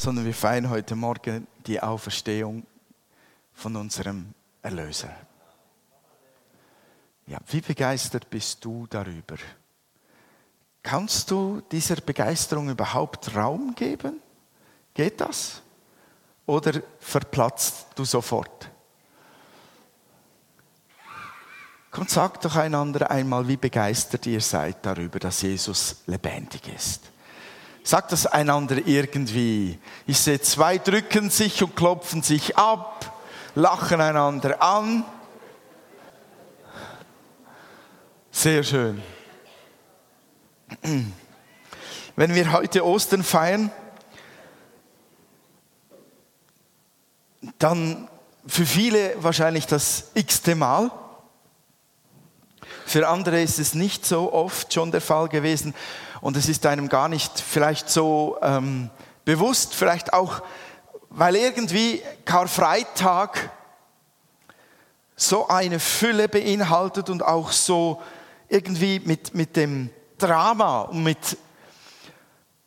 sondern wir feiern heute Morgen die Auferstehung von unserem Erlöser. Ja, wie begeistert bist du darüber? Kannst du dieser Begeisterung überhaupt Raum geben? Geht das? Oder verplatzt du sofort? Komm, sagt doch einander einmal, wie begeistert ihr seid darüber, dass Jesus lebendig ist. Sagt das einander irgendwie. Ich sehe, zwei drücken sich und klopfen sich ab, lachen einander an. Sehr schön. Wenn wir heute Ostern feiern, dann für viele wahrscheinlich das x-te Mal. Für andere ist es nicht so oft schon der Fall gewesen und es ist einem gar nicht vielleicht so ähm, bewusst, vielleicht auch, weil irgendwie Karfreitag so eine Fülle beinhaltet und auch so irgendwie mit, mit dem Drama und mit,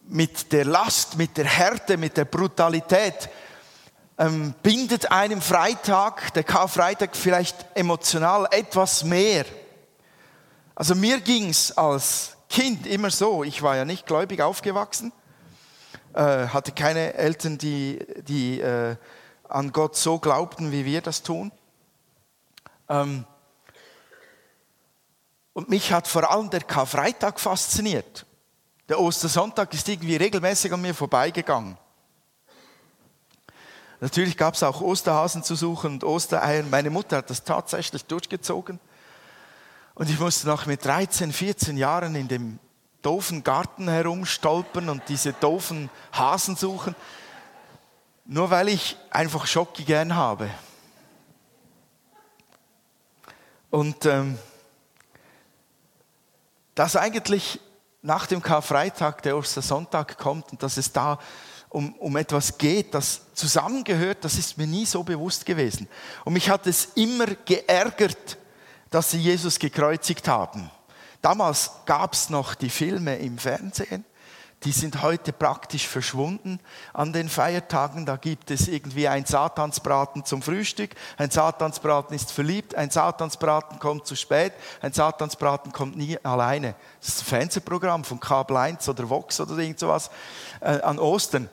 mit der Last, mit der Härte, mit der Brutalität ähm, bindet einem Freitag, der Karfreitag vielleicht emotional etwas mehr. Also mir ging es als Kind immer so, ich war ja nicht gläubig aufgewachsen, äh, hatte keine Eltern, die, die äh, an Gott so glaubten, wie wir das tun. Ähm, und mich hat vor allem der Karfreitag fasziniert. Der Ostersonntag ist irgendwie regelmäßig an mir vorbeigegangen. Natürlich gab es auch Osterhasen zu suchen und Ostereier. Meine Mutter hat das tatsächlich durchgezogen. Und ich musste noch mit 13, 14 Jahren in dem doofen Garten herumstolpern und diese doofen Hasen suchen, nur weil ich einfach Schocki gern habe. Und ähm, dass eigentlich nach dem Karfreitag der Ostersonntag kommt und dass es da um, um etwas geht, das zusammengehört, das ist mir nie so bewusst gewesen. Und mich hat es immer geärgert, dass sie Jesus gekreuzigt haben. Damals gab es noch die Filme im Fernsehen, die sind heute praktisch verschwunden an den Feiertagen. Da gibt es irgendwie ein Satansbraten zum Frühstück, ein Satansbraten ist verliebt, ein Satansbraten kommt zu spät, ein Satansbraten kommt nie alleine. Das ist ein Fernsehprogramm von Kabel 1 oder Vox oder irgend sowas äh, an Ostern.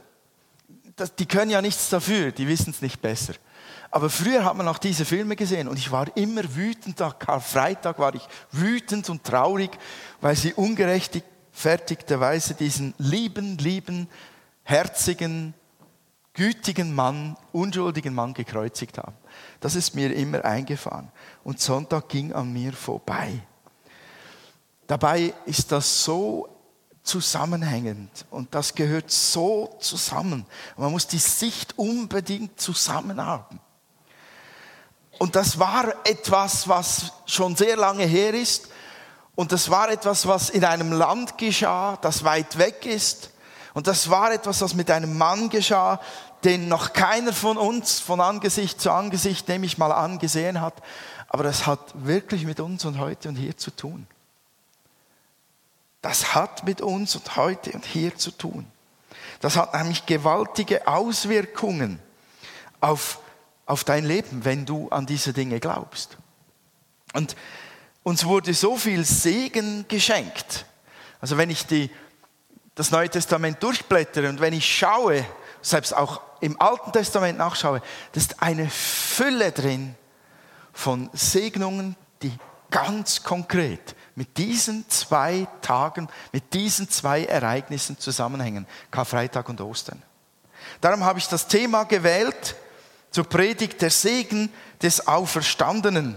Das, die können ja nichts dafür, die wissen es nicht besser. Aber früher hat man auch diese Filme gesehen und ich war immer wütend. Am Karfreitag war ich wütend und traurig, weil sie ungerechtfertigterweise diesen lieben, lieben, herzigen, gütigen Mann, unschuldigen Mann gekreuzigt haben. Das ist mir immer eingefahren. Und Sonntag ging an mir vorbei. Dabei ist das so zusammenhängend und das gehört so zusammen. Man muss die Sicht unbedingt zusammen haben. Und das war etwas, was schon sehr lange her ist. Und das war etwas, was in einem Land geschah, das weit weg ist. Und das war etwas, was mit einem Mann geschah, den noch keiner von uns von Angesicht zu Angesicht, nehme ich mal an, gesehen hat. Aber das hat wirklich mit uns und heute und hier zu tun. Das hat mit uns und heute und hier zu tun. Das hat nämlich gewaltige Auswirkungen auf auf dein Leben, wenn du an diese Dinge glaubst. Und uns wurde so viel Segen geschenkt. Also wenn ich die, das Neue Testament durchblättere und wenn ich schaue, selbst auch im Alten Testament nachschaue, da ist eine Fülle drin von Segnungen, die ganz konkret mit diesen zwei Tagen, mit diesen zwei Ereignissen zusammenhängen, Karfreitag und Ostern. Darum habe ich das Thema gewählt, zur Predigt der Segen des Auferstandenen.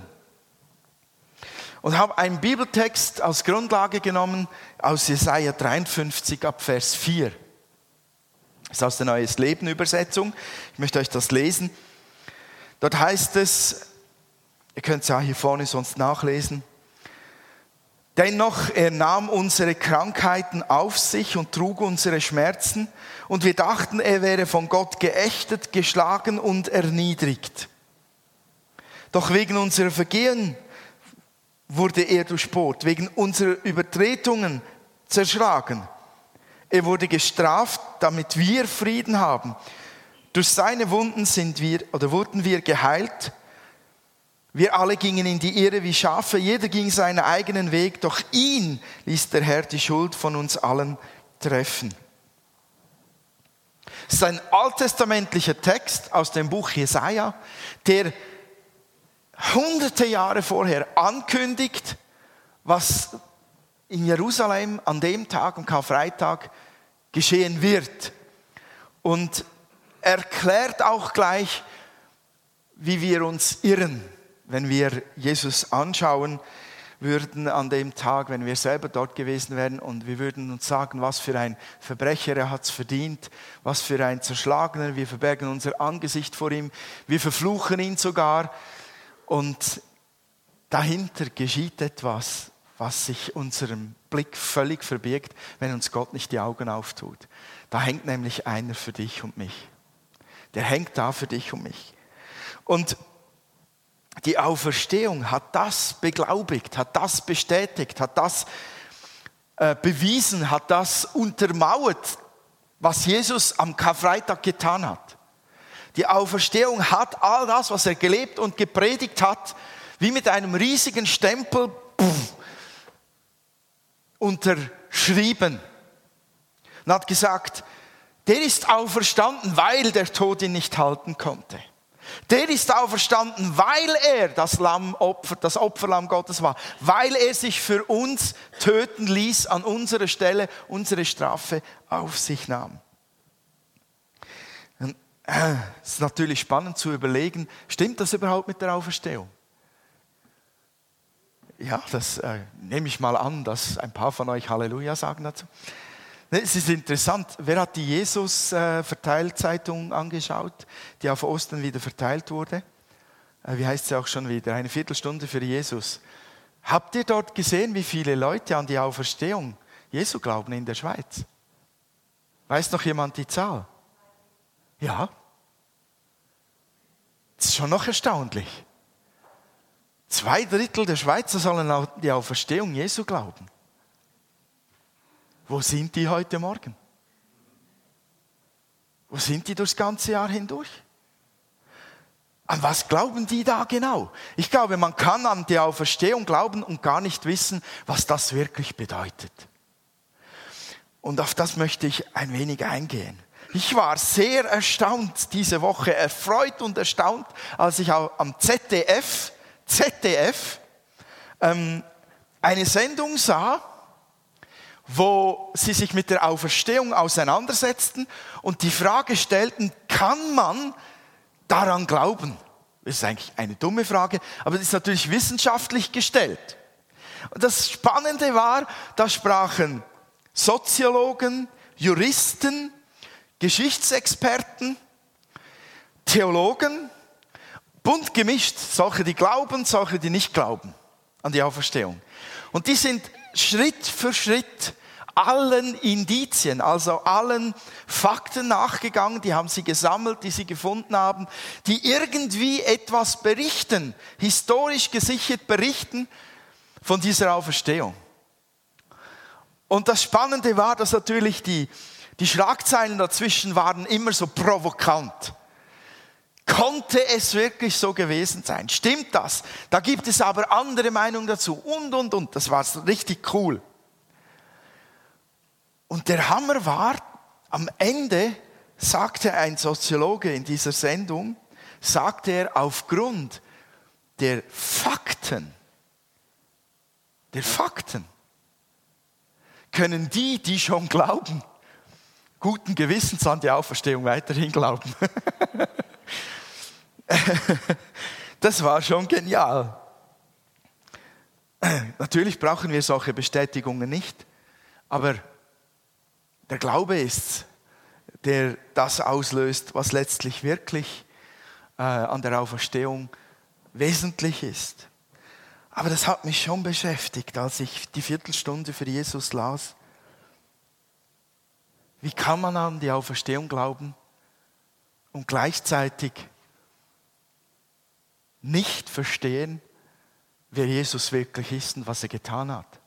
Und habe einen Bibeltext als Grundlage genommen aus Jesaja 53 ab Vers 4. Das ist aus der Neues Leben Übersetzung. Ich möchte euch das lesen. Dort heißt es, ihr könnt es ja hier vorne sonst nachlesen, Dennoch, er nahm unsere Krankheiten auf sich und trug unsere Schmerzen, und wir dachten, er wäre von Gott geächtet, geschlagen und erniedrigt. Doch wegen unserer Vergehen wurde er durchbohrt, wegen unserer Übertretungen zerschlagen. Er wurde gestraft, damit wir Frieden haben. Durch seine Wunden sind wir oder wurden wir geheilt. Wir alle gingen in die Irre wie Schafe, jeder ging seinen eigenen Weg, doch ihn ließ der Herr die Schuld von uns allen treffen. Es ist ein alttestamentlicher Text aus dem Buch Jesaja, der hunderte Jahre vorher ankündigt, was in Jerusalem an dem Tag, am Karfreitag, geschehen wird. Und erklärt auch gleich, wie wir uns irren wenn wir Jesus anschauen würden an dem Tag, wenn wir selber dort gewesen wären und wir würden uns sagen, was für ein Verbrecher er hat es verdient, was für ein Zerschlagener, wir verbergen unser Angesicht vor ihm, wir verfluchen ihn sogar und dahinter geschieht etwas, was sich unserem Blick völlig verbirgt, wenn uns Gott nicht die Augen auftut. Da hängt nämlich einer für dich und mich. Der hängt da für dich und mich. Und die Auferstehung hat das beglaubigt, hat das bestätigt, hat das äh, bewiesen, hat das untermauert, was Jesus am Karfreitag getan hat. Die Auferstehung hat all das, was er gelebt und gepredigt hat, wie mit einem riesigen Stempel pff, unterschrieben. Und hat gesagt, der ist auferstanden, weil der Tod ihn nicht halten konnte. Der ist auferstanden, weil er das Lamm Opfer, das Opferlamm Gottes war, weil er sich für uns töten ließ an unserer Stelle, unsere Strafe auf sich nahm. Äh, es ist natürlich spannend zu überlegen, stimmt das überhaupt mit der Auferstehung? Ja, das äh, nehme ich mal an, dass ein paar von euch Halleluja sagen dazu. Es ist interessant, wer hat die Jesus-Verteilzeitung äh, angeschaut, die auf Ostern wieder verteilt wurde? Äh, wie heißt sie auch schon wieder? Eine Viertelstunde für Jesus. Habt ihr dort gesehen, wie viele Leute an die Auferstehung Jesu glauben in der Schweiz? Weiß noch jemand die Zahl? Ja. Das ist schon noch erstaunlich. Zwei Drittel der Schweizer sollen an die Auferstehung Jesu glauben. Wo sind die heute Morgen? Wo sind die durchs ganze Jahr hindurch? An was glauben die da genau? Ich glaube, man kann an die Auferstehung glauben und gar nicht wissen, was das wirklich bedeutet. Und auf das möchte ich ein wenig eingehen. Ich war sehr erstaunt diese Woche, erfreut und erstaunt, als ich am ZDF, ZDF, ähm, eine Sendung sah, wo sie sich mit der Auferstehung auseinandersetzten und die Frage stellten, kann man daran glauben? Das ist eigentlich eine dumme Frage, aber das ist natürlich wissenschaftlich gestellt. Und das Spannende war, da sprachen Soziologen, Juristen, Geschichtsexperten, Theologen, bunt gemischt, solche, die glauben, solche, die nicht glauben an die Auferstehung. Und die sind Schritt für Schritt allen Indizien, also allen Fakten nachgegangen, die haben sie gesammelt, die sie gefunden haben, die irgendwie etwas berichten, historisch gesichert berichten von dieser Auferstehung. Und das Spannende war, dass natürlich die, die Schlagzeilen dazwischen waren immer so provokant. Konnte es wirklich so gewesen sein? Stimmt das? Da gibt es aber andere Meinungen dazu und, und, und. Das war richtig cool. Und der Hammer war, am Ende sagte ein Soziologe in dieser Sendung, sagte er aufgrund der Fakten, der Fakten, können die, die schon glauben, guten Gewissens an die Auferstehung weiterhin glauben. das war schon genial. Natürlich brauchen wir solche Bestätigungen nicht, aber der Glaube ist, der das auslöst, was letztlich wirklich äh, an der Auferstehung wesentlich ist. Aber das hat mich schon beschäftigt, als ich die Viertelstunde für Jesus las. Wie kann man an die Auferstehung glauben und gleichzeitig nicht verstehen, wer Jesus wirklich ist und was er getan hat.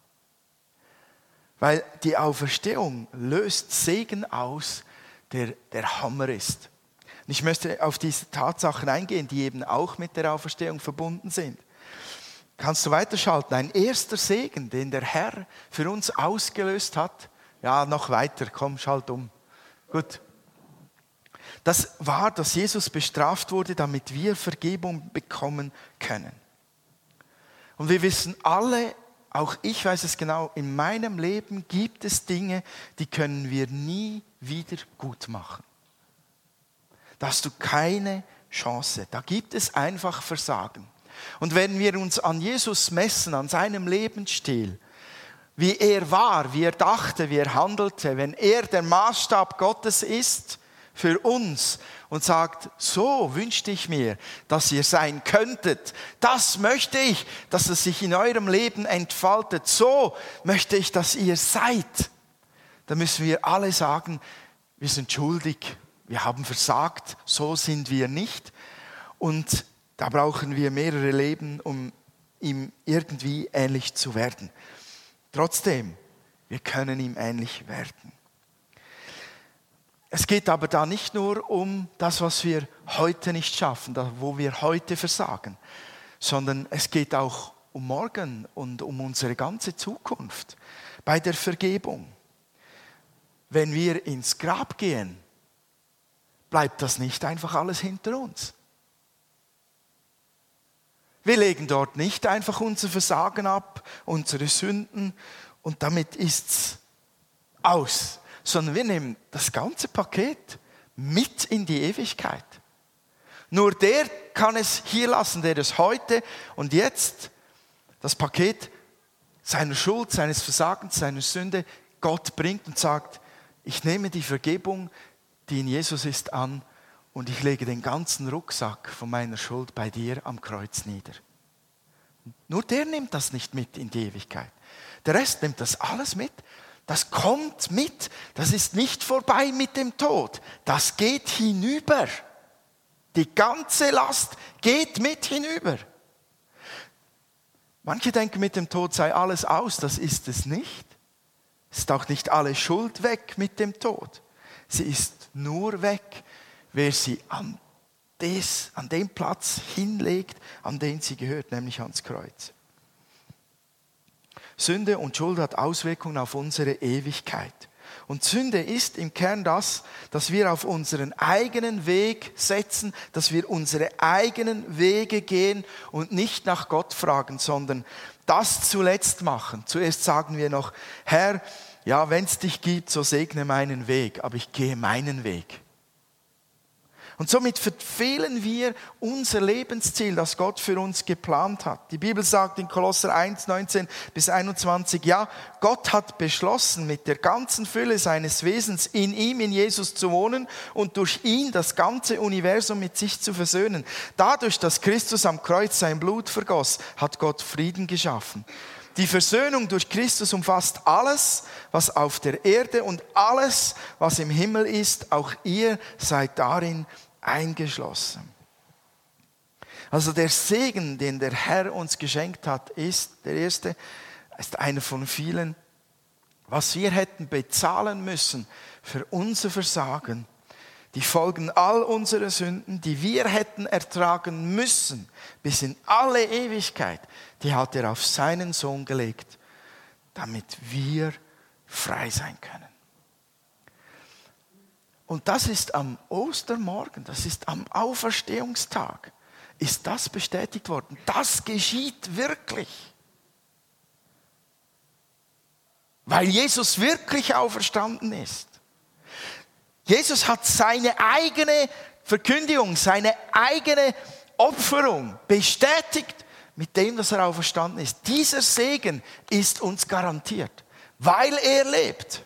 Weil die Auferstehung löst Segen aus, der der Hammer ist. Und ich möchte auf diese Tatsachen eingehen, die eben auch mit der Auferstehung verbunden sind. Kannst du weiterschalten? Ein erster Segen, den der Herr für uns ausgelöst hat. Ja, noch weiter, komm, schalt um. Gut. Das war, dass Jesus bestraft wurde, damit wir Vergebung bekommen können. Und wir wissen alle, auch ich weiß es genau, in meinem Leben gibt es Dinge, die können wir nie wieder gut machen. Da hast du keine Chance. Da gibt es einfach Versagen. Und wenn wir uns an Jesus messen, an seinem Lebensstil, wie er war, wie er dachte, wie er handelte, wenn er der Maßstab Gottes ist für uns und sagt, so wünschte ich mir, dass ihr sein könntet, das möchte ich, dass es sich in eurem Leben entfaltet, so möchte ich, dass ihr seid, dann müssen wir alle sagen, wir sind schuldig, wir haben versagt, so sind wir nicht. Und da brauchen wir mehrere Leben, um ihm irgendwie ähnlich zu werden. Trotzdem, wir können ihm ähnlich werden. Es geht aber da nicht nur um das, was wir heute nicht schaffen, wo wir heute versagen, sondern es geht auch um morgen und um unsere ganze Zukunft bei der Vergebung. Wenn wir ins Grab gehen, bleibt das nicht einfach alles hinter uns. Wir legen dort nicht einfach unser Versagen ab, unsere Sünden und damit ist's aus, sondern wir nehmen das ganze Paket mit in die Ewigkeit. Nur der kann es hier lassen, der es heute und jetzt das Paket seiner Schuld, seines Versagens, seiner Sünde Gott bringt und sagt, ich nehme die Vergebung, die in Jesus ist, an und ich lege den ganzen Rucksack von meiner Schuld bei dir am Kreuz nieder. Nur der nimmt das nicht mit in die Ewigkeit. Der Rest nimmt das alles mit. Das kommt mit. Das ist nicht vorbei mit dem Tod. Das geht hinüber. Die ganze Last geht mit hinüber. Manche denken, mit dem Tod sei alles aus. Das ist es nicht. Es ist auch nicht alle Schuld weg mit dem Tod. Sie ist nur weg, wer sie an, des, an den Platz hinlegt, an den sie gehört, nämlich ans Kreuz. Sünde und Schuld hat Auswirkungen auf unsere Ewigkeit. Und Sünde ist im Kern das, dass wir auf unseren eigenen Weg setzen, dass wir unsere eigenen Wege gehen und nicht nach Gott fragen, sondern das zuletzt machen. Zuerst sagen wir noch, Herr, ja, wenn es dich gibt, so segne meinen Weg, aber ich gehe meinen Weg. Und somit verfehlen wir unser Lebensziel, das Gott für uns geplant hat. Die Bibel sagt in Kolosser 1, 19 bis 21, ja, Gott hat beschlossen, mit der ganzen Fülle seines Wesens in ihm, in Jesus zu wohnen und durch ihn das ganze Universum mit sich zu versöhnen. Dadurch, dass Christus am Kreuz sein Blut vergoss, hat Gott Frieden geschaffen. Die Versöhnung durch Christus umfasst alles, was auf der Erde und alles, was im Himmel ist. Auch ihr seid darin eingeschlossen. Also der Segen, den der Herr uns geschenkt hat, ist, der erste, ist einer von vielen, was wir hätten bezahlen müssen für unser Versagen, die Folgen all unserer Sünden, die wir hätten ertragen müssen, bis in alle Ewigkeit, die hat er auf seinen Sohn gelegt, damit wir frei sein können. Und das ist am Ostermorgen, das ist am Auferstehungstag, ist das bestätigt worden. Das geschieht wirklich. Weil Jesus wirklich auferstanden ist. Jesus hat seine eigene Verkündigung, seine eigene Opferung bestätigt mit dem, dass er auferstanden ist. Dieser Segen ist uns garantiert, weil er lebt.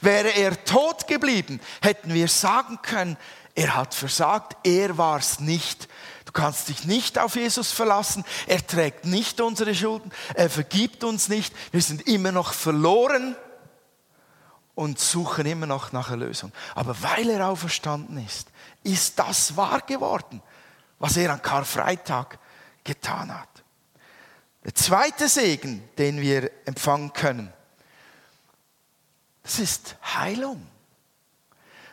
Wäre er tot geblieben, hätten wir sagen können, er hat versagt, er war es nicht. Du kannst dich nicht auf Jesus verlassen, er trägt nicht unsere Schulden, er vergibt uns nicht, wir sind immer noch verloren und suchen immer noch nach Erlösung. Aber weil er auferstanden ist, ist das wahr geworden, was er an Karfreitag getan hat. Der zweite Segen, den wir empfangen können, Das ist Heilung.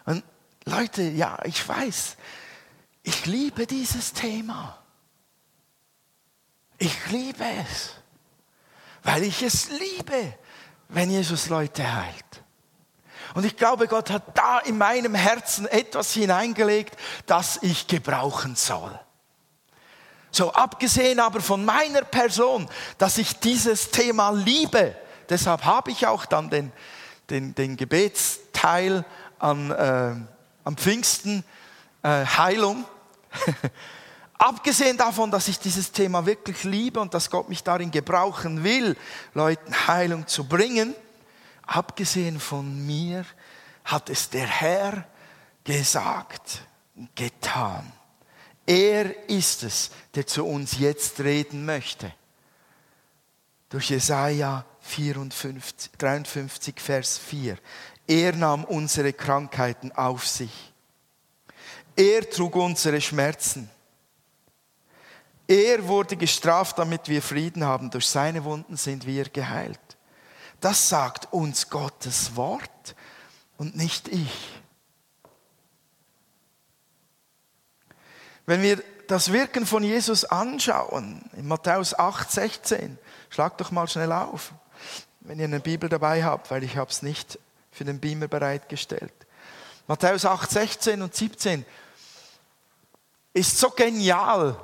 Und Leute, ja, ich weiß, ich liebe dieses Thema. Ich liebe es, weil ich es liebe, wenn Jesus Leute heilt. Und ich glaube, Gott hat da in meinem Herzen etwas hineingelegt, das ich gebrauchen soll. So abgesehen aber von meiner Person, dass ich dieses Thema liebe, deshalb habe ich auch dann den, den, den Gebetsteil an, äh, am Pfingsten, äh, Heilung. Abgesehen davon, dass ich dieses Thema wirklich liebe und dass Gott mich darin gebrauchen will, Leuten Heilung zu bringen, abgesehen von mir hat es der Herr gesagt, getan. Er ist es, der zu uns jetzt reden möchte. Durch Jesaja 54, 53, Vers 4. Er nahm unsere Krankheiten auf sich. Er trug unsere Schmerzen. Er wurde gestraft, damit wir Frieden haben. Durch seine Wunden sind wir geheilt. Das sagt uns Gottes Wort und nicht ich. Wenn wir das Wirken von Jesus anschauen, in Matthäus 8, 16, schlag doch mal schnell auf, wenn ihr eine Bibel dabei habt, weil ich habe es nicht für den Beamer bereitgestellt. Matthäus 8, 16 und 17 ist so genial,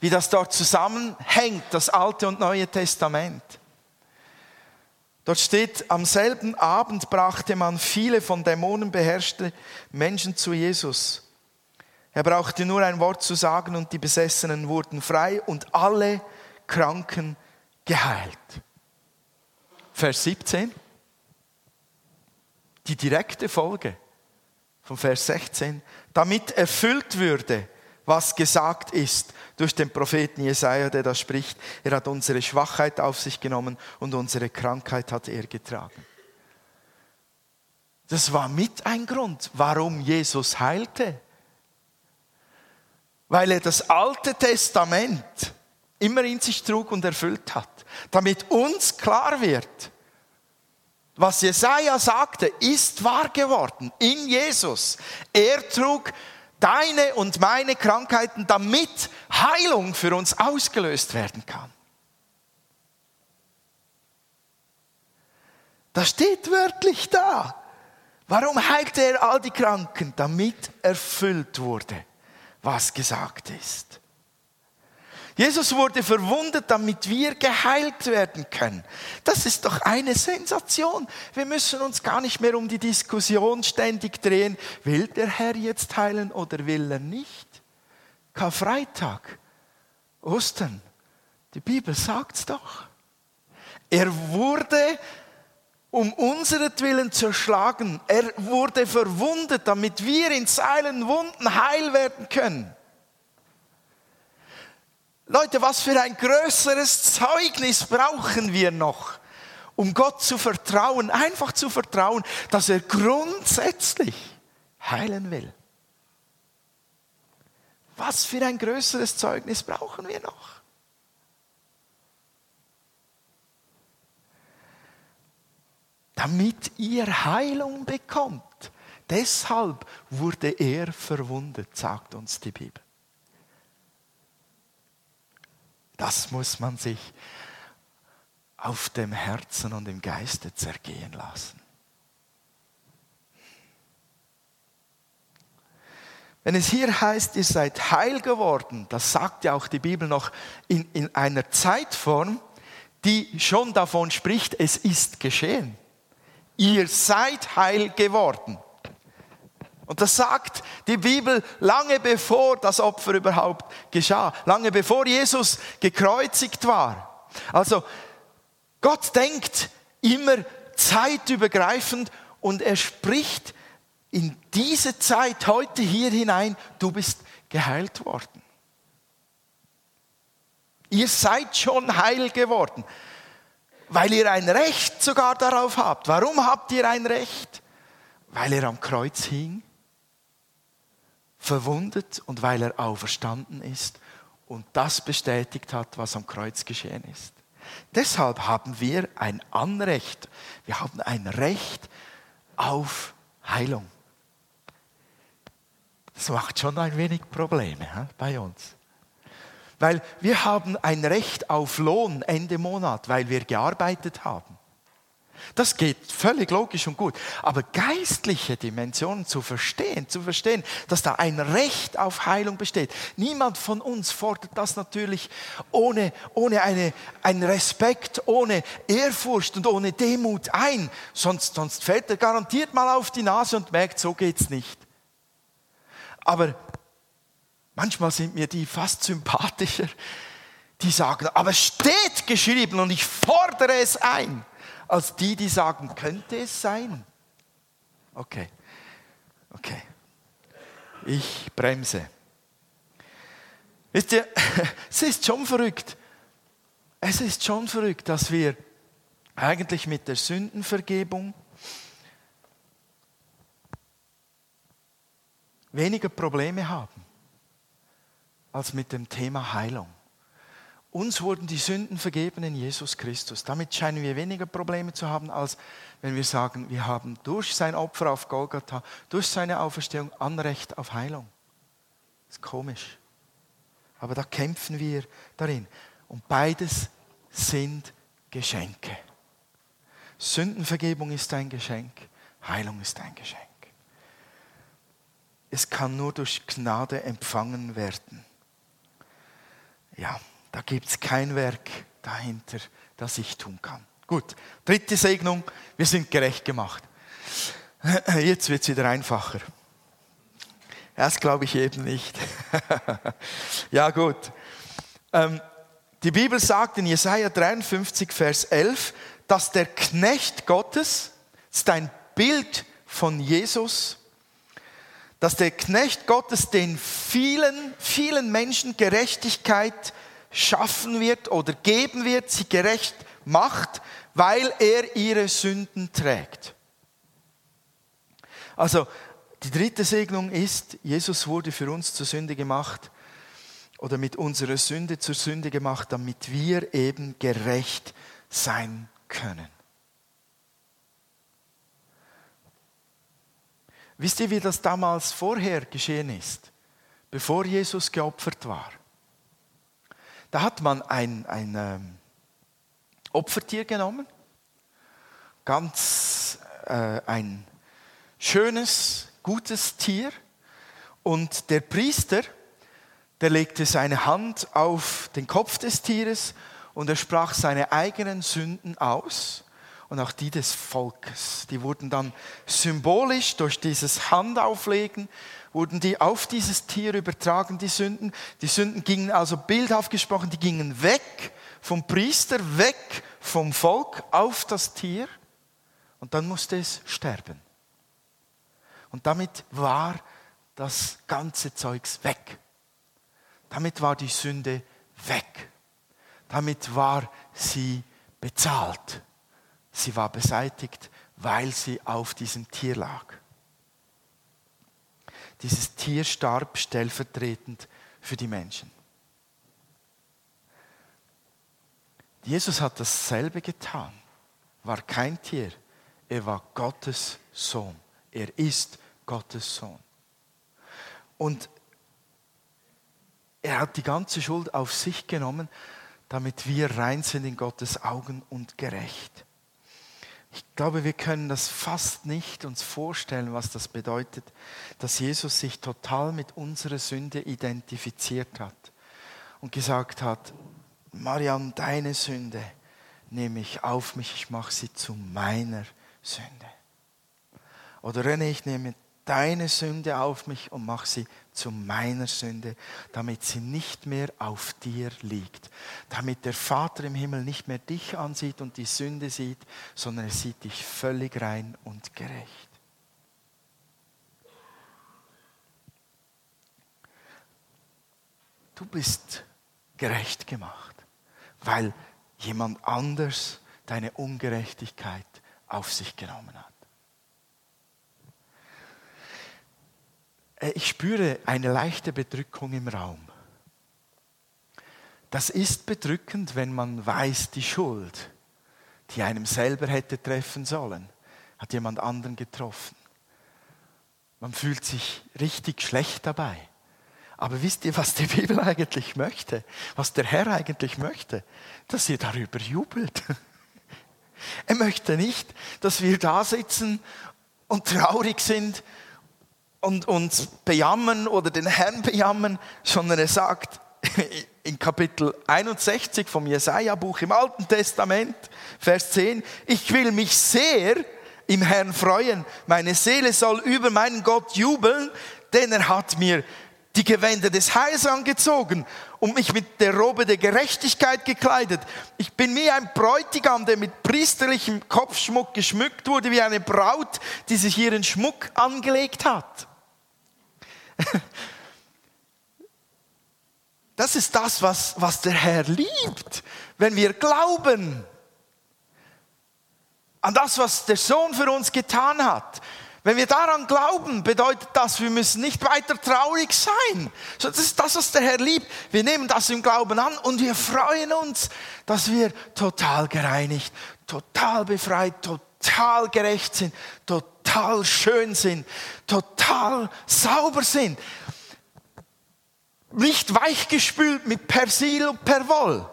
wie das dort zusammenhängt, das Alte und Neue Testament. Dort steht, am selben Abend brachte man viele von Dämonen beherrschte Menschen zu Jesus. Er brauchte nur ein Wort zu sagen und die Besessenen wurden frei und alle Kranken geheilt. Vers 17. Die direkte Folge von Vers 16. Damit erfüllt würde, was gesagt ist durch den Propheten Jesaja, der da spricht. Er hat unsere Schwachheit auf sich genommen und unsere Krankheit hat er getragen. Das war mit ein Grund, warum Jesus heilte. Weil er das Alte Testament immer in sich trug und erfüllt hat. Damit uns klar wird, was Jesaja sagte, ist wahr geworden in Jesus. Er trug deine und meine Krankheiten, damit Heilung für uns ausgelöst werden kann. Das steht wörtlich da. Warum heilte er all die Kranken? Damit erfüllt wurde, was gesagt ist. Jesus wurde verwundet, damit wir geheilt werden können. Das ist doch eine Sensation. Wir müssen uns gar nicht mehr um die Diskussion ständig drehen. Will der Herr jetzt heilen oder will er nicht? Karfreitag, Ostern, die Bibel sagt's doch. Er wurde um unseretwillen zerschlagen. Er wurde verwundet, damit wir in seinen Wunden heil werden können. Leute, was für ein größeres Zeugnis brauchen wir noch, um Gott zu vertrauen, einfach zu vertrauen, dass er grundsätzlich heilen will. Was für ein größeres Zeugnis brauchen wir noch? Damit ihr Heilung bekommt. Deshalb wurde er verwundet, sagt uns die Bibel. Das muss man sich auf dem Herzen und im Geiste zergehen lassen. Wenn es hier heißt, ihr seid heil geworden, das sagt ja auch die Bibel noch in, in einer Zeitform, die schon davon spricht, es ist geschehen. Ihr seid heil geworden. Und das sagt die Bibel lange bevor das Opfer überhaupt geschah, lange bevor Jesus gekreuzigt war. Also Gott denkt immer zeitübergreifend und er spricht in diese Zeit heute hier hinein, du bist geheilt worden. Ihr seid schon heil geworden, weil ihr ein Recht sogar darauf habt. Warum habt ihr ein Recht? Weil er am Kreuz hing verwundet und weil er auferstanden ist und das bestätigt hat, was am Kreuz geschehen ist. Deshalb haben wir ein Anrecht. Wir haben ein Recht auf Heilung. Das macht schon ein wenig Probleme bei uns. Weil wir haben ein Recht auf Lohn Ende Monat, weil wir gearbeitet haben. Das geht völlig logisch und gut. Aber geistliche Dimensionen zu verstehen, zu verstehen, dass da ein Recht auf Heilung besteht. Niemand von uns fordert das natürlich ohne, ohne eine, einen Respekt, ohne Ehrfurcht und ohne Demut ein. Sonst, sonst fällt er garantiert mal auf die Nase und merkt, so geht's nicht. Aber manchmal sind mir die fast sympathischer, die sagen, aber steht geschrieben und ich fordere es ein als die, die sagen, könnte es sein? Okay, okay. Ich bremse. Wisst ihr, es ist schon verrückt. Es ist schon verrückt, dass wir eigentlich mit der Sündenvergebung weniger Probleme haben als mit dem Thema Heilung. Uns wurden die Sünden vergeben in Jesus Christus. Damit scheinen wir weniger Probleme zu haben, als wenn wir sagen, wir haben durch sein Opfer auf Golgatha, durch seine Auferstehung Anrecht auf Heilung. Das ist komisch. Aber da kämpfen wir darin. Und beides sind Geschenke. Sündenvergebung ist ein Geschenk, Heilung ist ein Geschenk. Es kann nur durch Gnade empfangen werden. Ja. Da gibt es kein Werk dahinter, das ich tun kann. Gut, dritte Segnung, wir sind gerecht gemacht. Jetzt wird es wieder einfacher. Das glaube ich eben nicht. ja gut. Ähm, die Bibel sagt in Jesaja 53, Vers 11, dass der Knecht Gottes, das ist ein Bild von Jesus, dass der Knecht Gottes den vielen, vielen Menschen Gerechtigkeit schaffen wird oder geben wird, sie gerecht macht, weil er ihre Sünden trägt. Also die dritte Segnung ist, Jesus wurde für uns zur Sünde gemacht oder mit unserer Sünde zur Sünde gemacht, damit wir eben gerecht sein können. Wisst ihr, wie das damals vorher geschehen ist, bevor Jesus geopfert war? Da hat man ein, ein ähm, Opfertier genommen, ganz äh, ein schönes, gutes Tier. Und der Priester, der legte seine Hand auf den Kopf des Tieres und er sprach seine eigenen Sünden aus und auch die des Volkes. Die wurden dann symbolisch durch dieses Handauflegen wurden die auf dieses Tier übertragen, die Sünden. Die Sünden gingen also bildhaft gesprochen, die gingen weg vom Priester, weg vom Volk auf das Tier und dann musste es sterben. Und damit war das ganze Zeugs weg. Damit war die Sünde weg. Damit war sie bezahlt. Sie war beseitigt, weil sie auf diesem Tier lag. Dieses Tier starb stellvertretend für die Menschen. Jesus hat dasselbe getan, war kein Tier, er war Gottes Sohn. Er ist Gottes Sohn. Und er hat die ganze Schuld auf sich genommen, damit wir rein sind in Gottes Augen und gerecht. Ich glaube, wir können das fast nicht uns vorstellen, was das bedeutet, dass Jesus sich total mit unserer Sünde identifiziert hat und gesagt hat, Mariam, deine Sünde nehme ich auf mich, ich mache sie zu meiner Sünde. Oder René, ich nehme deine Sünde auf mich und mach sie zu meiner Sünde, damit sie nicht mehr auf dir liegt. Damit der Vater im Himmel nicht mehr dich ansieht und die Sünde sieht, sondern er sieht dich völlig rein und gerecht. Du bist gerecht gemacht, weil jemand anders deine Ungerechtigkeit auf sich genommen hat. Ich spüre eine leichte Bedrückung im Raum. Das ist bedrückend, wenn man weiß, die Schuld, die einem selber hätte treffen sollen, hat jemand anderen getroffen. Man fühlt sich richtig schlecht dabei. Aber wisst ihr, was die Bibel eigentlich möchte? Was der Herr eigentlich möchte? Dass ihr darüber jubelt. Er möchte nicht, dass wir da sitzen und traurig sind und uns bejammern oder den Herrn bejammern, sondern er sagt in Kapitel 61 vom Jesaja-Buch im Alten Testament, Vers 10, ich will mich sehr im Herrn freuen. Meine Seele soll über meinen Gott jubeln, denn er hat mir die Gewänder des Heils angezogen und mich mit der Robe der Gerechtigkeit gekleidet. Ich bin wie ein Bräutigam, der mit priesterlichem Kopfschmuck geschmückt wurde, wie eine Braut, die sich ihren Schmuck angelegt hat. Das ist das, was, was der Herr liebt, wenn wir glauben an das, was der Sohn für uns getan hat. Wenn wir daran glauben, bedeutet das, wir müssen nicht weiter traurig sein. Das ist das, was der Herr liebt. Wir nehmen das im Glauben an und wir freuen uns, dass wir total gereinigt, total befreit, total gerecht sind, total schön sind, total sauber sind. Nicht weichgespült mit Persil und Perwoll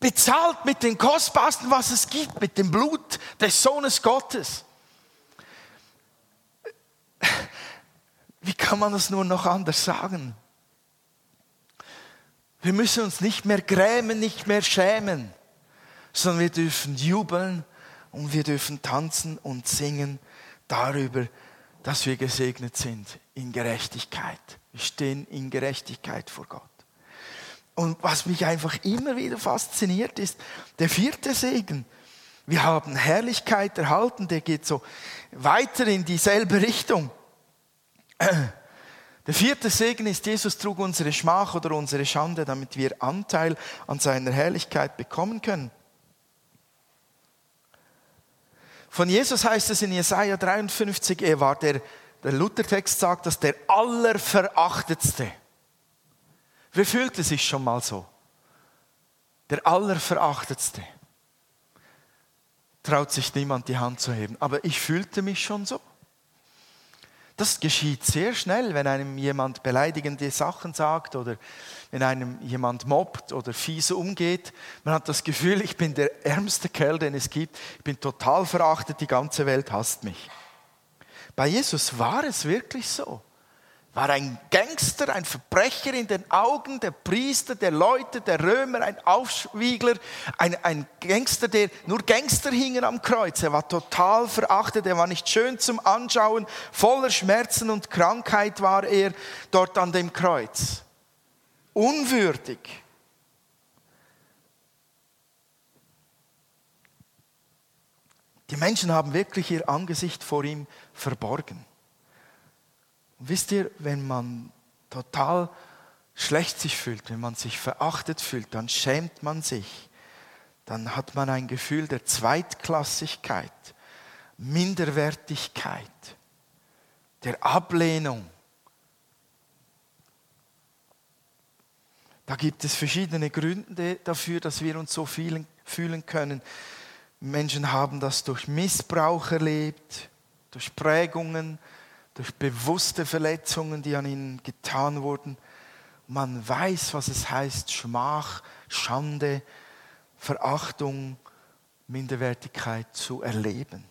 bezahlt mit den kostbarsten, was es gibt, mit dem Blut des Sohnes Gottes. Wie kann man das nur noch anders sagen? Wir müssen uns nicht mehr grämen, nicht mehr schämen, sondern wir dürfen jubeln und wir dürfen tanzen und singen darüber, dass wir gesegnet sind in Gerechtigkeit. Wir stehen in Gerechtigkeit vor Gott. Und was mich einfach immer wieder fasziniert, ist der vierte Segen. Wir haben Herrlichkeit erhalten, der geht so weiter in dieselbe Richtung. Der vierte Segen ist, Jesus trug unsere Schmach oder unsere Schande, damit wir Anteil an seiner Herrlichkeit bekommen können. Von Jesus heißt es in Jesaja 53, er war der, der Luthertext sagt, dass der Allerverachtetste. Wer fühlte sich schon mal so? Der Allerverachtetste. Traut sich niemand die Hand zu heben. Aber ich fühlte mich schon so. Das geschieht sehr schnell, wenn einem jemand beleidigende Sachen sagt oder wenn einem jemand mobbt oder fies umgeht. Man hat das Gefühl, ich bin der ärmste Kerl, den es gibt. Ich bin total verachtet, die ganze Welt hasst mich. Bei Jesus war es wirklich so war ein Gangster, ein Verbrecher in den Augen der Priester, der Leute, der Römer, ein Aufwiegler, ein, ein Gangster, der nur Gangster hingen am Kreuz. Er war total verachtet, er war nicht schön zum Anschauen, voller Schmerzen und Krankheit war er dort an dem Kreuz. Unwürdig. Die Menschen haben wirklich ihr Angesicht vor ihm verborgen. Und wisst ihr, wenn man total schlecht sich fühlt, wenn man sich verachtet fühlt, dann schämt man sich. Dann hat man ein Gefühl der Zweitklassigkeit, Minderwertigkeit, der Ablehnung. Da gibt es verschiedene Gründe dafür, dass wir uns so fühlen, fühlen können. Menschen haben das durch Missbrauch erlebt, durch Prägungen, durch bewusste Verletzungen, die an ihnen getan wurden. Man weiß, was es heißt, Schmach, Schande, Verachtung, Minderwertigkeit zu erleben.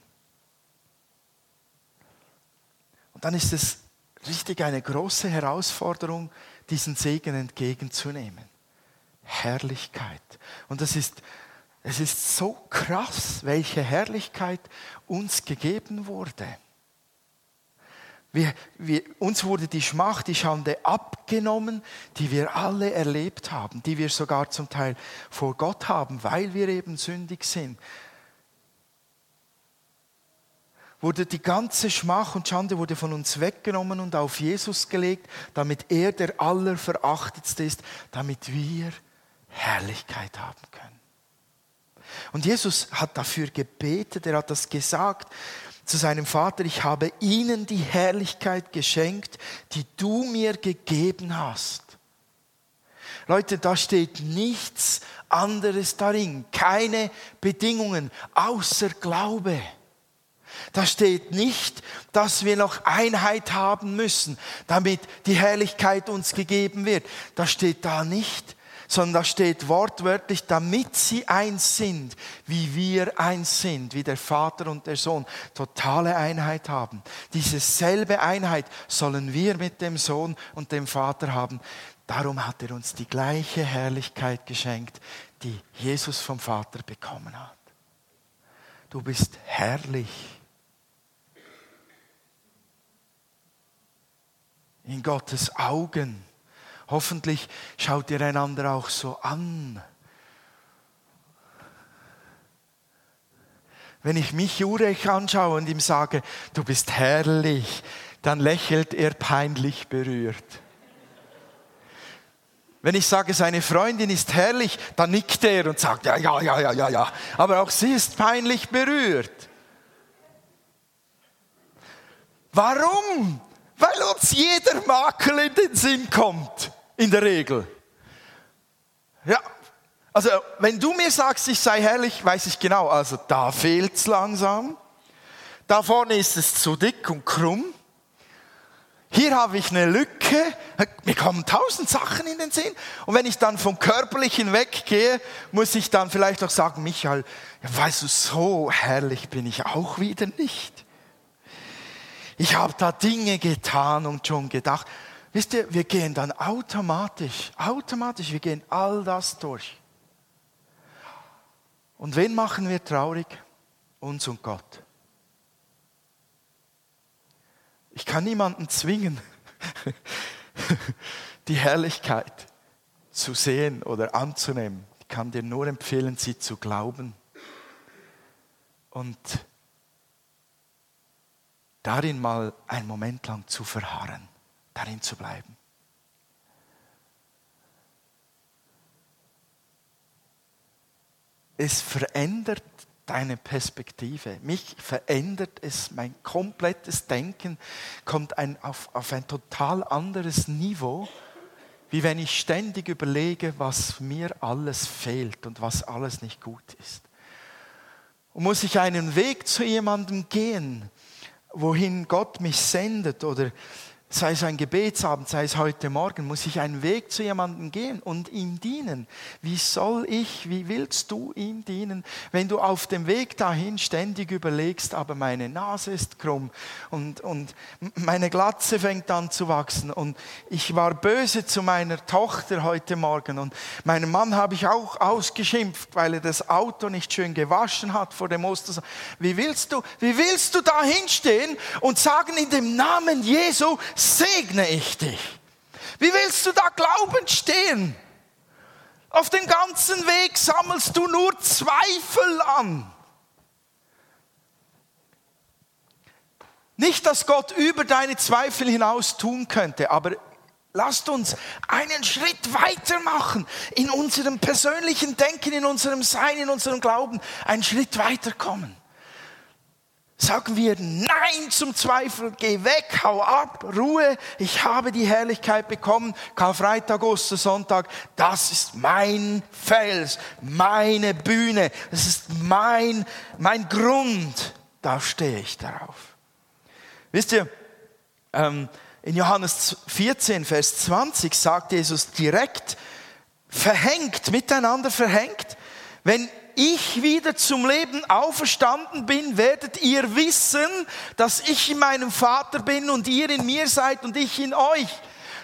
Und dann ist es richtig eine große Herausforderung, diesen Segen entgegenzunehmen. Herrlichkeit. Und das ist, es ist so krass, welche Herrlichkeit uns gegeben wurde. Wir, wir, uns wurde die Schmach, die Schande abgenommen, die wir alle erlebt haben, die wir sogar zum Teil vor Gott haben, weil wir eben sündig sind. Wurde die ganze Schmach und Schande wurde von uns weggenommen und auf Jesus gelegt, damit er der Allerverachtetste ist, damit wir Herrlichkeit haben können. Und Jesus hat dafür gebetet, er hat das gesagt zu seinem Vater, ich habe ihnen die Herrlichkeit geschenkt, die du mir gegeben hast. Leute, da steht nichts anderes darin, keine Bedingungen außer Glaube. Da steht nicht, dass wir noch Einheit haben müssen, damit die Herrlichkeit uns gegeben wird. Da steht da nicht, sondern da steht wortwörtlich, damit sie eins sind, wie wir eins sind, wie der Vater und der Sohn totale Einheit haben. Diese selbe Einheit sollen wir mit dem Sohn und dem Vater haben. Darum hat er uns die gleiche Herrlichkeit geschenkt, die Jesus vom Vater bekommen hat. Du bist herrlich. In Gottes Augen. Hoffentlich schaut ihr einander auch so an. Wenn ich mich Jurek anschaue und ihm sage, du bist herrlich, dann lächelt er peinlich berührt. Wenn ich sage, seine Freundin ist herrlich, dann nickt er und sagt, ja, ja, ja, ja, ja, ja. Aber auch sie ist peinlich berührt. Warum? Weil uns jeder Makel in den Sinn kommt, in der Regel. Ja, also wenn du mir sagst, ich sei herrlich, weiß ich genau, also da fehlt es langsam. Da vorne ist es zu dick und krumm. Hier habe ich eine Lücke. Mir kommen tausend Sachen in den Sinn. Und wenn ich dann vom Körperlichen weggehe, muss ich dann vielleicht auch sagen, Michael, weißt du, so herrlich bin ich auch wieder nicht. Ich habe da Dinge getan und schon gedacht. Wisst ihr, wir gehen dann automatisch, automatisch, wir gehen all das durch. Und wen machen wir traurig? Uns und Gott. Ich kann niemanden zwingen, die Herrlichkeit zu sehen oder anzunehmen. Ich kann dir nur empfehlen, sie zu glauben und darin mal einen Moment lang zu verharren, darin zu bleiben. Es verändert deine Perspektive. Mich verändert es, mein komplettes Denken kommt ein, auf, auf ein total anderes Niveau, wie wenn ich ständig überlege, was mir alles fehlt und was alles nicht gut ist. Und muss ich einen Weg zu jemandem gehen, wohin Gott mich sendet oder sei es ein Gebetsabend, sei es heute Morgen, muss ich einen Weg zu jemandem gehen und ihm dienen. Wie soll ich, wie willst du ihm dienen, wenn du auf dem Weg dahin ständig überlegst, aber meine Nase ist krumm und, und meine Glatze fängt an zu wachsen und ich war böse zu meiner Tochter heute Morgen und meinen Mann habe ich auch ausgeschimpft, weil er das Auto nicht schön gewaschen hat vor dem Oster. Wie willst du, wie willst du da hinstehen und sagen in dem Namen Jesu, segne ich dich. Wie willst du da glaubend stehen? Auf dem ganzen Weg sammelst du nur Zweifel an. Nicht, dass Gott über deine Zweifel hinaus tun könnte, aber lasst uns einen Schritt weiter machen in unserem persönlichen Denken, in unserem Sein, in unserem Glauben, einen Schritt weiter kommen. Sagen wir Nein zum Zweifel, geh weg, hau ab, Ruhe, ich habe die Herrlichkeit bekommen, Karfreitag, Ostersonntag, das ist mein Fels, meine Bühne, das ist mein, mein Grund, da stehe ich darauf. Wisst ihr, ähm, in Johannes 14, Vers 20 sagt Jesus direkt, verhängt, miteinander verhängt, wenn ich wieder zum Leben auferstanden bin, werdet ihr wissen, dass ich in meinem Vater bin und ihr in mir seid und ich in euch.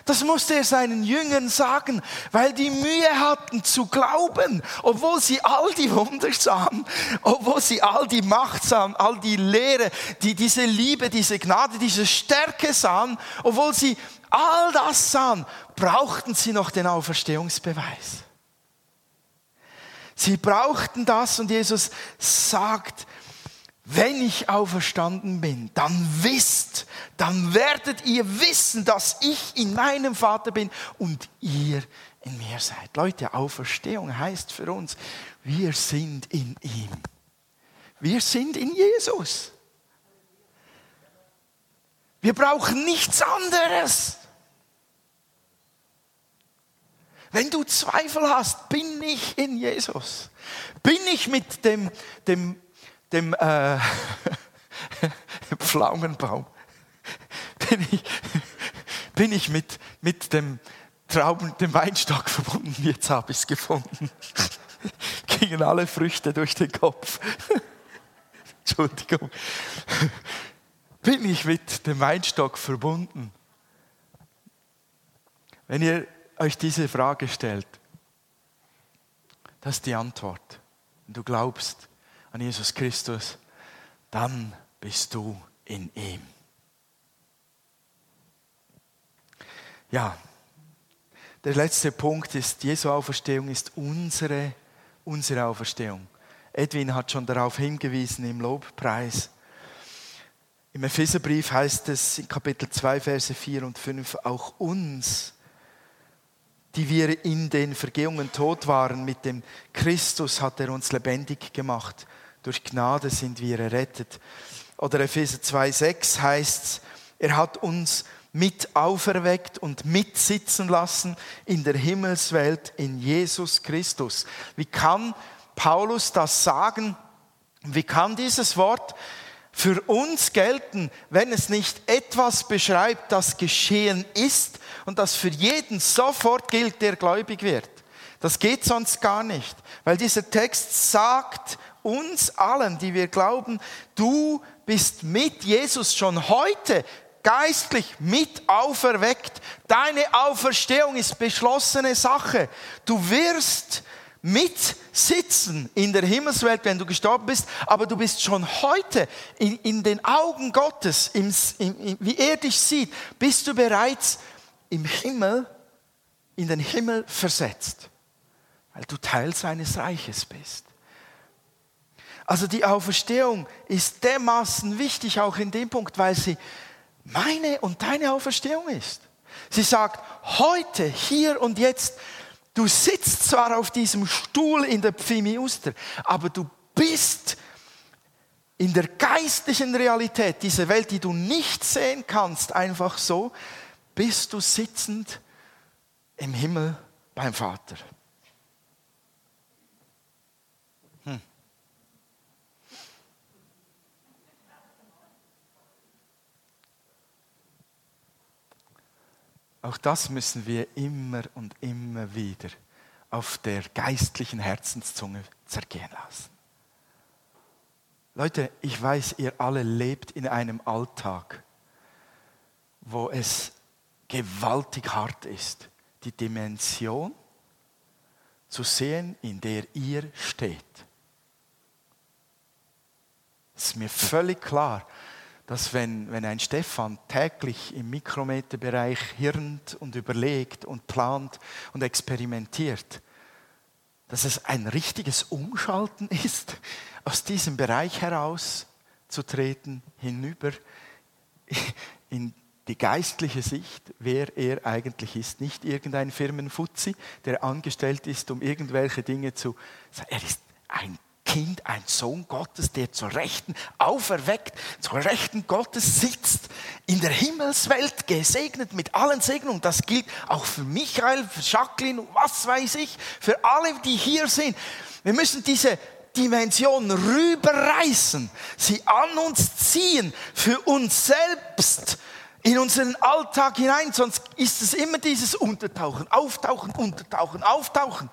Das musste er seinen Jüngern sagen, weil die Mühe hatten zu glauben, obwohl sie all die Wunder sahen, obwohl sie all die Macht sahen, all die Lehre, die, diese Liebe, diese Gnade, diese Stärke sahen, obwohl sie all das sahen, brauchten sie noch den Auferstehungsbeweis. Sie brauchten das und Jesus sagt, wenn ich auferstanden bin, dann wisst, dann werdet ihr wissen, dass ich in meinem Vater bin und ihr in mir seid. Leute, Auferstehung heißt für uns, wir sind in ihm. Wir sind in Jesus. Wir brauchen nichts anderes. Wenn du Zweifel hast, bin ich in Jesus. Bin ich mit dem, dem, dem äh, Pflaumenbaum, bin ich, bin ich mit, mit dem Trauben, dem Weinstock verbunden. Jetzt habe ich es gefunden. Gingen alle Früchte durch den Kopf. Entschuldigung. Bin ich mit dem Weinstock verbunden? Wenn ihr euch diese Frage stellt, das ist die Antwort. Wenn du glaubst an Jesus Christus, dann bist du in ihm. Ja, der letzte Punkt ist, Jesu Auferstehung ist unsere, unsere Auferstehung. Edwin hat schon darauf hingewiesen im Lobpreis. Im Epheserbrief heißt es in Kapitel 2, Verse 4 und 5, auch uns die wir in den Vergehungen tot waren, mit dem Christus hat er uns lebendig gemacht. Durch Gnade sind wir errettet. Oder Epheser 2,6 heißt er hat uns mit auferweckt und mitsitzen lassen in der Himmelswelt in Jesus Christus. Wie kann Paulus das sagen? Wie kann dieses Wort für uns gelten, wenn es nicht etwas beschreibt, das geschehen ist und das für jeden sofort gilt, der gläubig wird. Das geht sonst gar nicht, weil dieser Text sagt uns allen, die wir glauben, du bist mit Jesus schon heute geistlich mit auferweckt. Deine Auferstehung ist beschlossene Sache. Du wirst mitsitzen in der Himmelswelt, wenn du gestorben bist, aber du bist schon heute in, in den Augen Gottes, im, im, wie er dich sieht, bist du bereits im Himmel, in den Himmel versetzt, weil du Teil seines Reiches bist. Also die Auferstehung ist dermaßen wichtig auch in dem Punkt, weil sie meine und deine Auferstehung ist. Sie sagt, heute, hier und jetzt Du sitzt zwar auf diesem Stuhl in der Pfimiuster, aber du bist in der geistlichen Realität dieser Welt, die du nicht sehen kannst, einfach so, bist du sitzend im Himmel beim Vater. Hm. Auch das müssen wir immer und immer wieder auf der geistlichen Herzenszunge zergehen lassen. Leute, ich weiß, ihr alle lebt in einem Alltag, wo es gewaltig hart ist, die Dimension zu sehen, in der ihr steht. Es ist mir völlig klar, dass wenn, wenn ein Stefan täglich im Mikrometerbereich hirnt und überlegt und plant und experimentiert, dass es ein richtiges Umschalten ist, aus diesem Bereich heraus zu treten, hinüber in die geistliche Sicht, wer er eigentlich ist. Nicht irgendein Firmenfuzzi, der angestellt ist, um irgendwelche Dinge zu sagen. Er ist ein Kind, ein Sohn Gottes, der zur Rechten auferweckt, zur Rechten Gottes sitzt, in der Himmelswelt gesegnet mit allen Segnungen. Das gilt auch für Michael, für Jacqueline, was weiß ich, für alle, die hier sind. Wir müssen diese Dimension rüberreißen, sie an uns ziehen, für uns selbst in unseren Alltag hinein, sonst ist es immer dieses Untertauchen, Auftauchen, Untertauchen, Auftauchen.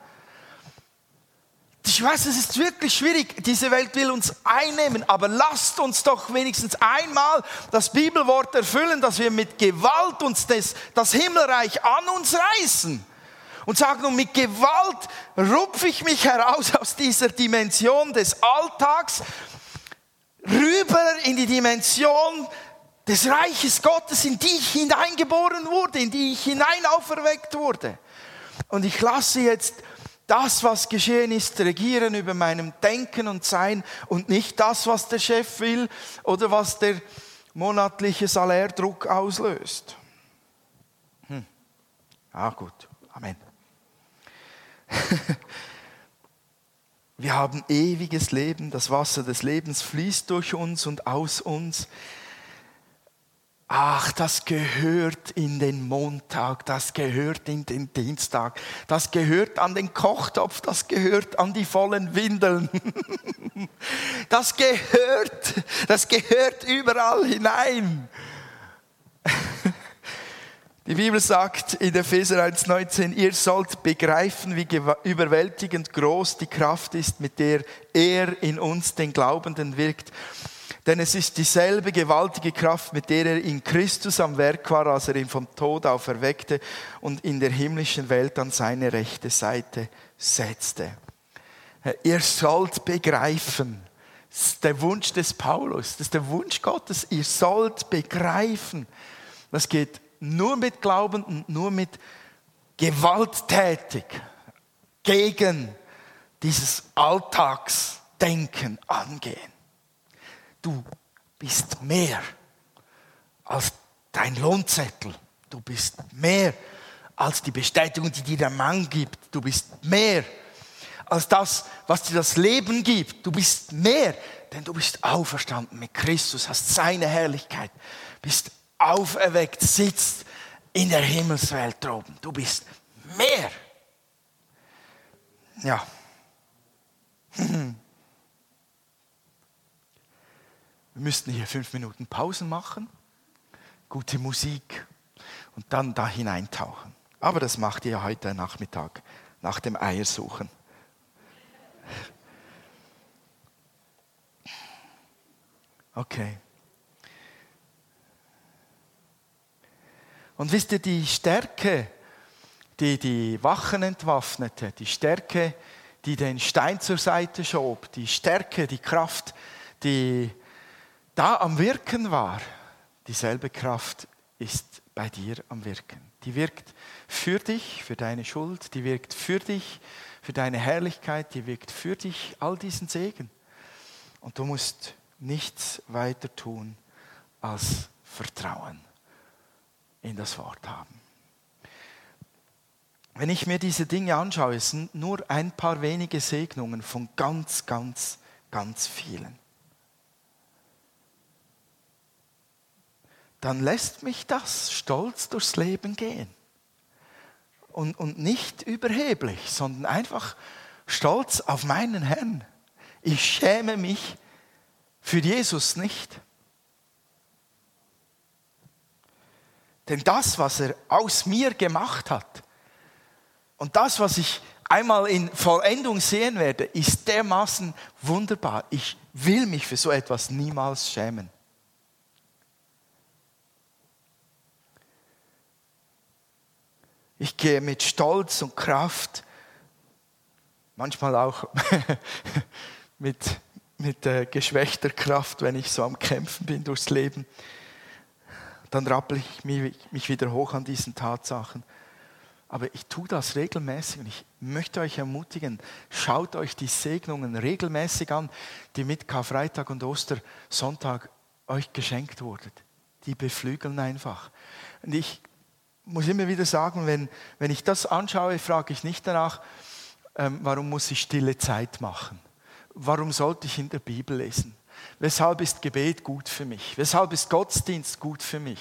Ich weiß, es ist wirklich schwierig. Diese Welt will uns einnehmen, aber lasst uns doch wenigstens einmal das Bibelwort erfüllen, dass wir mit Gewalt uns das, das Himmelreich an uns reißen und sagen, und mit Gewalt rupfe ich mich heraus aus dieser Dimension des Alltags rüber in die Dimension des Reiches Gottes, in die ich hineingeboren wurde, in die ich hinein auferweckt wurde. Und ich lasse jetzt das, was geschehen ist, regieren über meinem Denken und Sein und nicht das, was der Chef will oder was der monatliche Salärdruck auslöst. Hm. Ah, gut. Amen. Wir haben ewiges Leben, das Wasser des Lebens fließt durch uns und aus uns. Ach, das gehört in den Montag, das gehört in den Dienstag, das gehört an den Kochtopf, das gehört an die vollen Windeln. Das gehört, das gehört überall hinein. Die Bibel sagt in Epheser 1,19, ihr sollt begreifen, wie überwältigend groß die Kraft ist, mit der er in uns, den Glaubenden, wirkt. Denn es ist dieselbe gewaltige Kraft, mit der er in Christus am Werk war, als er ihn vom Tod auferweckte und in der himmlischen Welt an seine rechte Seite setzte. Ihr sollt begreifen, das ist der Wunsch des Paulus, das ist der Wunsch Gottes, ihr sollt begreifen. Das geht nur mit Glauben und nur mit gewalttätig gegen dieses Alltagsdenken angehen. Du bist mehr als dein Lohnzettel. Du bist mehr als die Bestätigung, die dir der Mann gibt. Du bist mehr als das, was dir das Leben gibt. Du bist mehr, denn du bist auferstanden mit Christus, hast seine Herrlichkeit, bist auferweckt, sitzt in der Himmelswelt droben. Du bist mehr. Ja. Wir müssten hier fünf Minuten Pausen machen, gute Musik und dann da hineintauchen. Aber das macht ihr heute Nachmittag nach dem Eiersuchen. Okay. Und wisst ihr, die Stärke, die die Wachen entwaffnete, die Stärke, die den Stein zur Seite schob, die Stärke, die Kraft, die da am Wirken war, dieselbe Kraft ist bei dir am Wirken. Die wirkt für dich, für deine Schuld, die wirkt für dich, für deine Herrlichkeit, die wirkt für dich all diesen Segen. Und du musst nichts weiter tun als Vertrauen in das Wort haben. Wenn ich mir diese Dinge anschaue, es sind nur ein paar wenige Segnungen von ganz, ganz, ganz vielen. Dann lässt mich das stolz durchs Leben gehen. Und, und nicht überheblich, sondern einfach stolz auf meinen Herrn. Ich schäme mich für Jesus nicht. Denn das, was er aus mir gemacht hat und das, was ich einmal in Vollendung sehen werde, ist dermaßen wunderbar. Ich will mich für so etwas niemals schämen. Ich gehe mit Stolz und Kraft, manchmal auch mit, mit äh, geschwächter Kraft, wenn ich so am Kämpfen bin durchs Leben. Dann rappel ich mich, mich wieder hoch an diesen Tatsachen. Aber ich tue das regelmäßig und ich möchte euch ermutigen, schaut euch die Segnungen regelmäßig an, die mit Karfreitag und Ostersonntag euch geschenkt wurden. Die beflügeln einfach. Und ich muss immer wieder sagen, wenn, wenn ich das anschaue, frage ich nicht danach, ähm, warum muss ich stille Zeit machen? Warum sollte ich in der Bibel lesen? Weshalb ist Gebet gut für mich? Weshalb ist Gottesdienst gut für mich?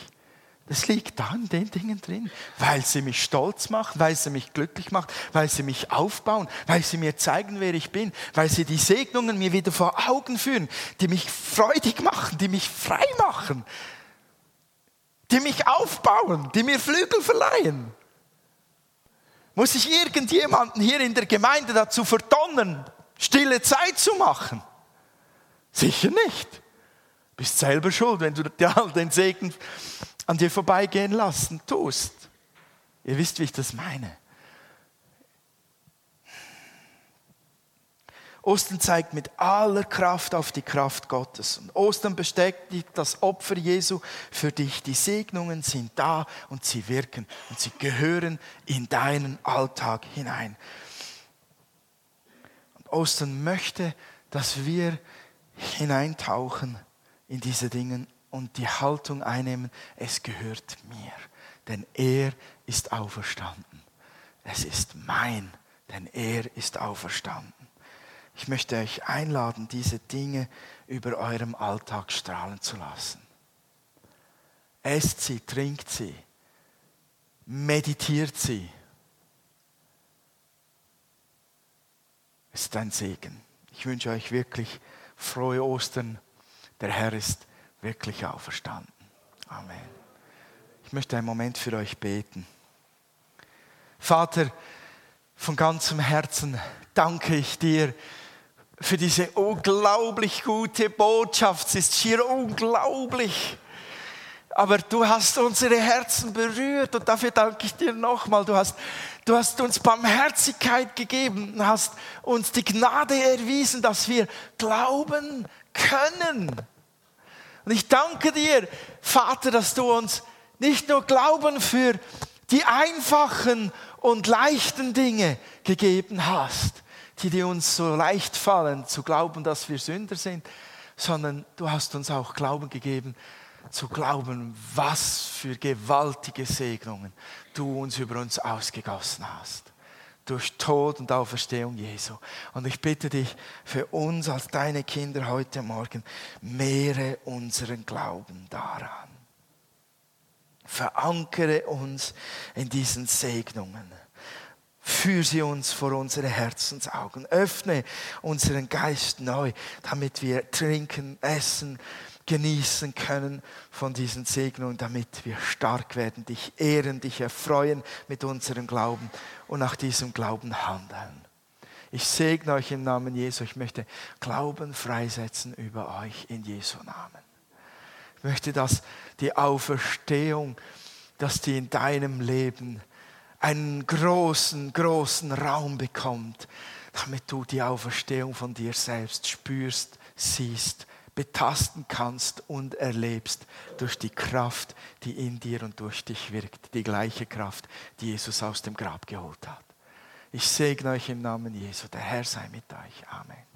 Das liegt da in den Dingen drin, weil sie mich stolz macht, weil sie mich glücklich macht, weil sie mich aufbauen, weil sie mir zeigen, wer ich bin, weil sie die Segnungen mir wieder vor Augen führen, die mich freudig machen, die mich frei machen, die mich aufbauen, die mir Flügel verleihen? Muss ich irgendjemanden hier in der Gemeinde dazu verdonnen, stille Zeit zu machen? Sicher nicht. Bist selber schuld, wenn du all den Segen an dir vorbeigehen lassen tust. Ihr wisst, wie ich das meine. Ostern zeigt mit aller Kraft auf die Kraft Gottes. Und Ostern bestätigt das Opfer Jesu für dich. Die Segnungen sind da und sie wirken und sie gehören in deinen Alltag hinein. Und Ostern möchte, dass wir hineintauchen in diese Dinge und die Haltung einnehmen, es gehört mir, denn er ist auferstanden. Es ist mein, denn er ist auferstanden. Ich möchte euch einladen, diese Dinge über eurem Alltag strahlen zu lassen. esst sie, trinkt sie, meditiert sie. Es ist ein Segen. Ich wünsche euch wirklich frohe Ostern. Der Herr ist wirklich auferstanden. Amen. Ich möchte einen Moment für euch beten. Vater, von ganzem Herzen danke ich dir für diese unglaublich gute Botschaft. Es ist schier unglaublich. Aber du hast unsere Herzen berührt und dafür danke ich dir nochmal. Du hast, du hast uns Barmherzigkeit gegeben hast uns die Gnade erwiesen, dass wir glauben können. Und ich danke dir, Vater, dass du uns nicht nur Glauben für die einfachen und leichten Dinge gegeben hast, die dir uns so leicht fallen, zu glauben, dass wir Sünder sind, sondern du hast uns auch Glauben gegeben, zu glauben, was für gewaltige Segnungen du uns über uns ausgegossen hast. Durch Tod und Auferstehung Jesu. Und ich bitte dich für uns als deine Kinder heute Morgen, mehre unseren Glauben daran. Verankere uns in diesen Segnungen. Führ sie uns vor unsere Herzensaugen. Öffne unseren Geist neu, damit wir trinken, essen, genießen können von diesen Segnungen, damit wir stark werden, dich ehren, dich erfreuen mit unserem Glauben und nach diesem Glauben handeln. Ich segne euch im Namen Jesu. Ich möchte Glauben freisetzen über euch in Jesu Namen. Ich möchte, dass die Auferstehung, dass die in deinem Leben einen großen, großen Raum bekommt, damit du die Auferstehung von dir selbst spürst, siehst betasten kannst und erlebst durch die Kraft, die in dir und durch dich wirkt. Die gleiche Kraft, die Jesus aus dem Grab geholt hat. Ich segne euch im Namen Jesu. Der Herr sei mit euch. Amen.